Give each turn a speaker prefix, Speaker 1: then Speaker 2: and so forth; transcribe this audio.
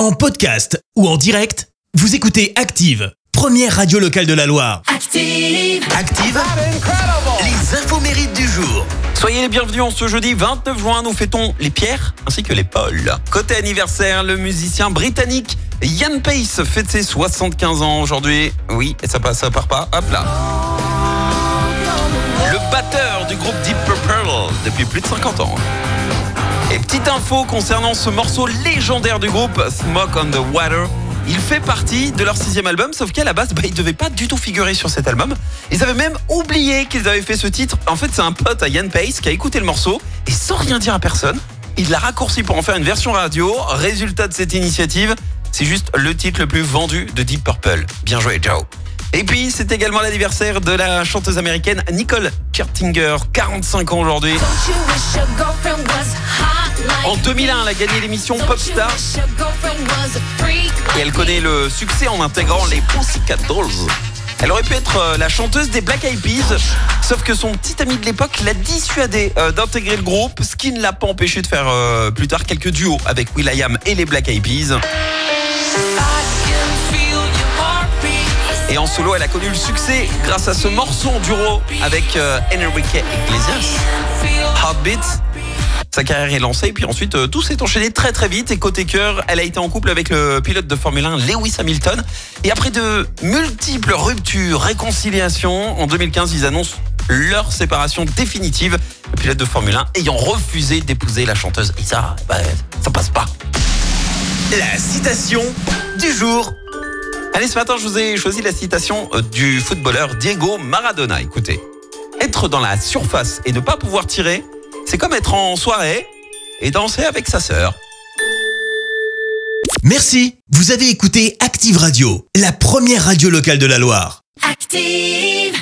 Speaker 1: En podcast ou en direct, vous écoutez Active, première radio locale de la Loire.
Speaker 2: Active.
Speaker 1: Active, les infos mérites du jour.
Speaker 3: Soyez les bienvenus en ce jeudi 29 juin, nous fêtons les Pierres ainsi que les Paul. Côté anniversaire, le musicien britannique Ian Pace fête ses 75 ans aujourd'hui. Oui, et ça passe, ça part pas. Hop là. Le batteur du groupe Deep Purple depuis plus de 50 ans. Et petite info concernant ce morceau légendaire du groupe Smoke on the Water. Il fait partie de leur sixième album, sauf qu'à la base, bah, il devait pas du tout figurer sur cet album. Ils avaient même oublié qu'ils avaient fait ce titre. En fait, c'est un pote à Ian Pace qui a écouté le morceau et sans rien dire à personne, il l'a raccourci pour en faire une version radio. Résultat de cette initiative, c'est juste le titre le plus vendu de Deep Purple. Bien joué, Joe. Et puis, c'est également l'anniversaire de la chanteuse américaine Nicole Kertinger, 45 ans aujourd'hui. En 2001, elle a gagné l'émission Popstar et elle connaît le succès en intégrant les Pussycat Dolls. Elle aurait pu être euh, la chanteuse des Black Eyed Peas, sauf que son petit ami de l'époque l'a dissuadé euh, d'intégrer le groupe, ce qui ne l'a pas empêché de faire euh, plus tard quelques duos avec Will.i.am et les Black Eyed Peas. Et en solo, elle a connu le succès grâce à ce morceau en duo avec Enrique Iglesias, Heartbeat. Sa carrière est lancée puis ensuite euh, tout s'est enchaîné très très vite et côté cœur, elle a été en couple avec le pilote de Formule 1 Lewis Hamilton et après de multiples ruptures, réconciliations, en 2015 ils annoncent leur séparation définitive, le pilote de Formule 1 ayant refusé d'épouser la chanteuse et ça, bah, ça passe pas.
Speaker 1: La citation du jour.
Speaker 3: Allez, ce matin, je vous ai choisi la citation euh, du footballeur Diego Maradona. Écoutez, être dans la surface et ne pas pouvoir tirer, c'est comme être en soirée et danser avec sa sœur.
Speaker 1: Merci, vous avez écouté Active Radio, la première radio locale de la Loire.
Speaker 2: Active.